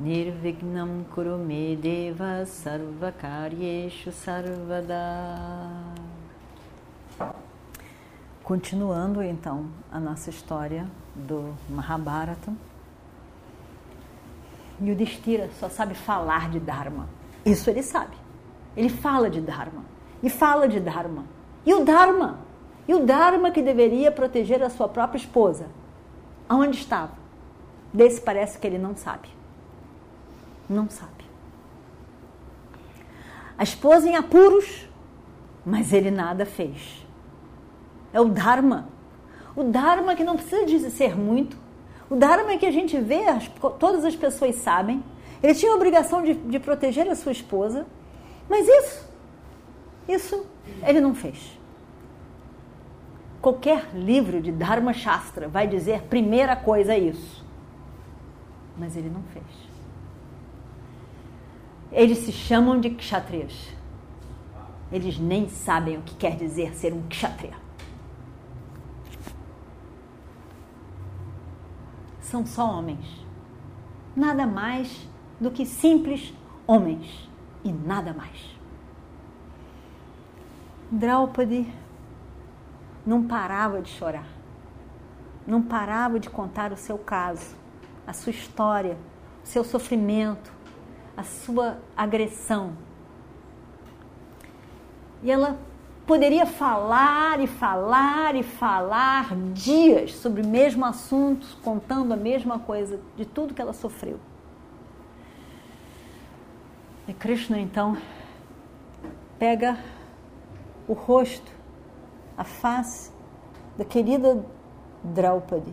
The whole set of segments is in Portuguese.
Nirvignam Kurume Deva Sarvakaryeshu Sarvada Continuando então a nossa história do Mahabharata. O Destira só sabe falar de Dharma. Isso ele sabe. Ele fala de Dharma. E fala de Dharma. E o Dharma? E o Dharma que deveria proteger a sua própria esposa? Aonde estava? Desse parece que ele não sabe. Não sabe. A esposa em apuros, mas ele nada fez. É o Dharma. O Dharma que não precisa dizer muito. O Dharma que a gente vê, as, todas as pessoas sabem. Ele tinha a obrigação de, de proteger a sua esposa, mas isso, isso ele não fez. Qualquer livro de Dharma Shastra vai dizer primeira coisa isso. Mas ele não fez. Eles se chamam de kshatriyas. Eles nem sabem o que quer dizer ser um kshatriya. São só homens. Nada mais do que simples homens. E nada mais. Draupadi não parava de chorar, não parava de contar o seu caso, a sua história, o seu sofrimento, a sua agressão. E ela poderia falar e falar e falar dias sobre o mesmo assunto, contando a mesma coisa de tudo que ela sofreu. E Krishna então pega o rosto a face da querida Draupadi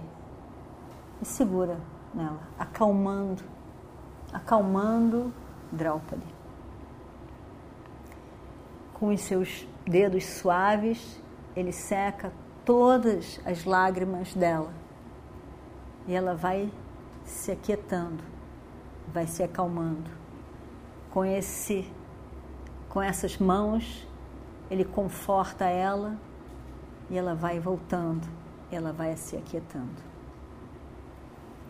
e segura nela, acalmando, acalmando Draupadi. Com os seus dedos suaves, ele seca todas as lágrimas dela e ela vai se aquietando, vai se acalmando. Com esse com essas mãos, ele conforta ela e ela vai voltando, ela vai se aquietando.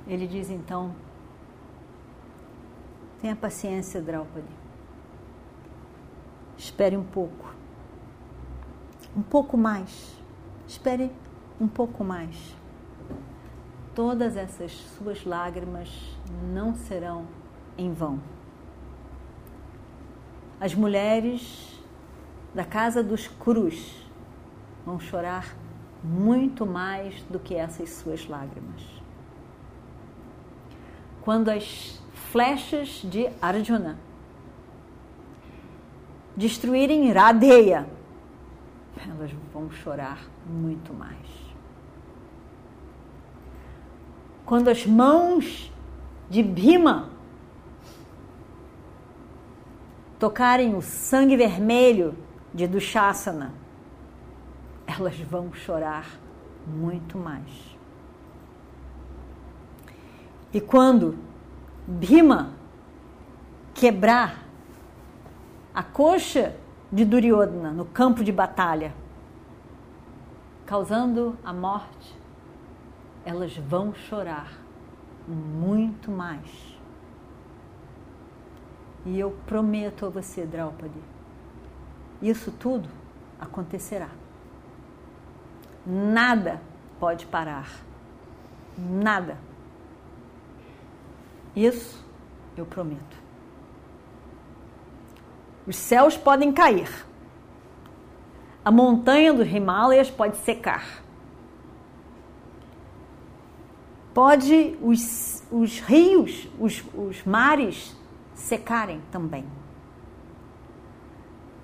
Ele diz então: tenha paciência, Draupadi. Espere um pouco. Um pouco mais. Espere um pouco mais. Todas essas suas lágrimas não serão em vão. As mulheres da casa dos cruz vão chorar muito mais do que essas suas lágrimas. Quando as flechas de Arjuna destruírem Radeya, elas vão chorar muito mais. Quando as mãos de Bhima tocarem o sangue vermelho de Dushasana, elas vão chorar muito mais. E quando Bhima quebrar a coxa de Duryodhana no campo de batalha, causando a morte, elas vão chorar muito mais. E eu prometo a você, Draupadi, isso tudo acontecerá. Nada pode parar. Nada. Isso eu prometo. Os céus podem cair. A montanha dos Himalayas pode secar. Pode os, os rios, os, os mares secarem também.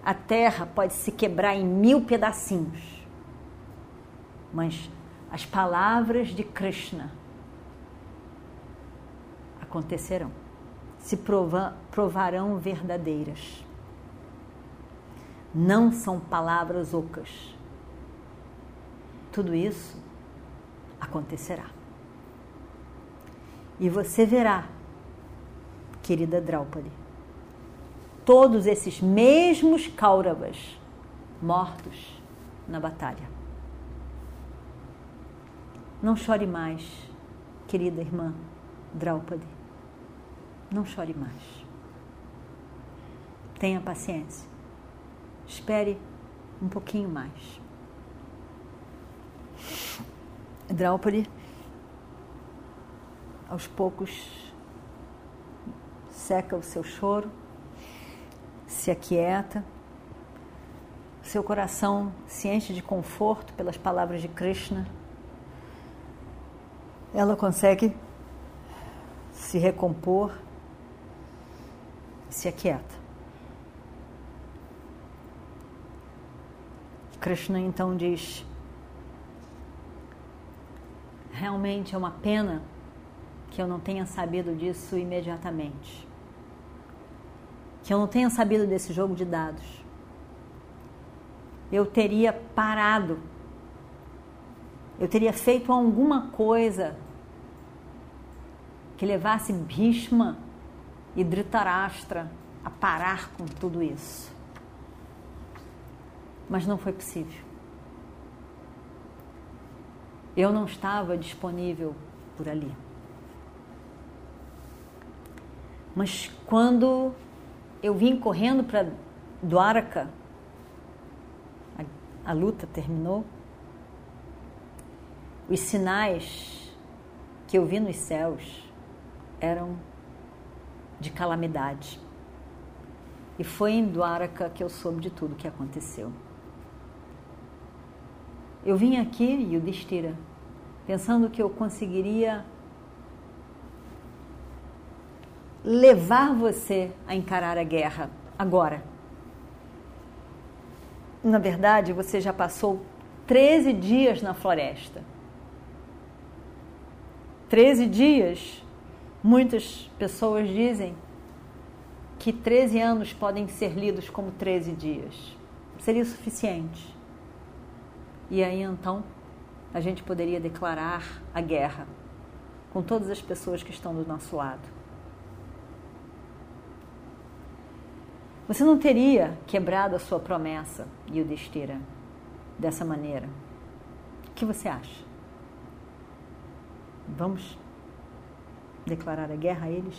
A terra pode se quebrar em mil pedacinhos mas as palavras de Krishna acontecerão. se prova, provarão verdadeiras. Não são palavras ocas. Tudo isso acontecerá. E você verá, querida Draupadi, todos esses mesmos Kauravas mortos na batalha. Não chore mais, querida irmã Draupadi. Não chore mais. Tenha paciência. Espere um pouquinho mais. Draupadi, aos poucos, seca o seu choro, se aquieta, seu coração se enche de conforto pelas palavras de Krishna. Ela consegue se recompor, se aquieta. Krishna então diz: realmente é uma pena que eu não tenha sabido disso imediatamente. Que eu não tenha sabido desse jogo de dados. Eu teria parado. Eu teria feito alguma coisa que levasse Bhishma e Dhritarashtra a parar com tudo isso mas não foi possível. Eu não estava disponível por ali. Mas quando eu vim correndo para Dwaraka, a, a luta terminou, os sinais que eu vi nos céus eram de calamidade. E foi em Dwaraka que eu soube de tudo o que aconteceu. Eu vim aqui, Yudhishthira, pensando que eu conseguiria levar você a encarar a guerra agora. Na verdade, você já passou 13 dias na floresta. 13 dias, muitas pessoas dizem que 13 anos podem ser lidos como 13 dias. Seria suficiente. E aí então a gente poderia declarar a guerra com todas as pessoas que estão do nosso lado. Você não teria quebrado a sua promessa, Yudhishthira, dessa maneira. O que você acha? Vamos declarar a guerra a eles?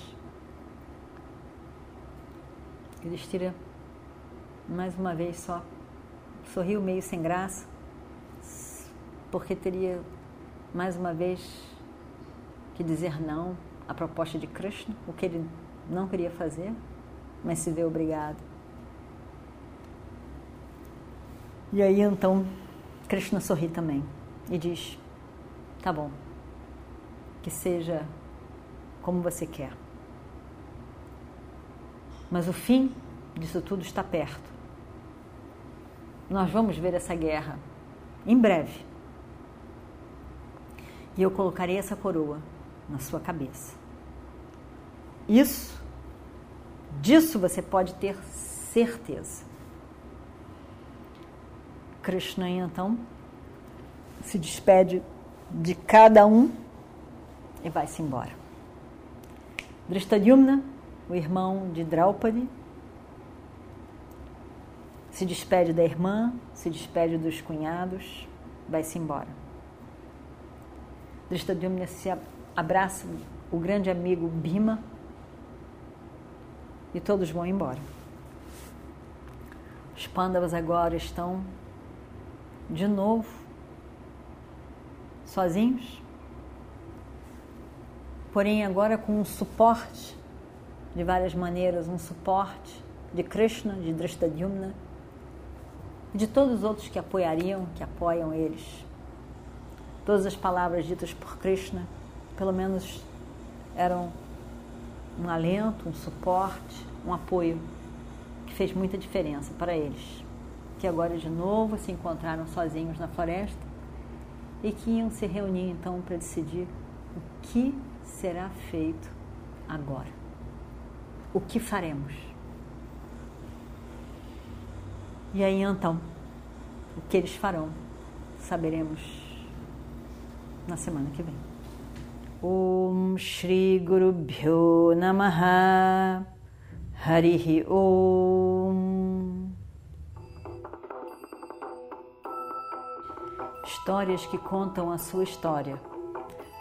Yudhishthira, mais uma vez só, sorriu meio sem graça porque teria mais uma vez que dizer não à proposta de Krishna, o que ele não queria fazer, mas se vê obrigado. E aí então Krishna sorri também e diz: Tá bom, que seja como você quer. Mas o fim disso tudo está perto. Nós vamos ver essa guerra em breve e eu colocarei essa coroa na sua cabeça. Isso, disso você pode ter certeza. Krishna então se despede de cada um e vai-se embora. Drishtadyumna, o irmão de Draupadi, se despede da irmã, se despede dos cunhados, vai-se embora. Drishtadyumna se abraça o grande amigo Bima e todos vão embora. Os Pandavas agora estão de novo sozinhos, porém agora com um suporte de várias maneiras, um suporte de Krishna, de Drishtadyumna e de todos os outros que apoiariam, que apoiam eles. Todas as palavras ditas por Krishna, pelo menos eram um alento, um suporte, um apoio que fez muita diferença para eles, que agora de novo se encontraram sozinhos na floresta e que iam se reunir então para decidir o que será feito agora. o que faremos. E aí então, o que eles farão, saberemos na semana que vem. Om Shri Guru Bhyo Namaha Harihi Om Histórias que contam a sua história,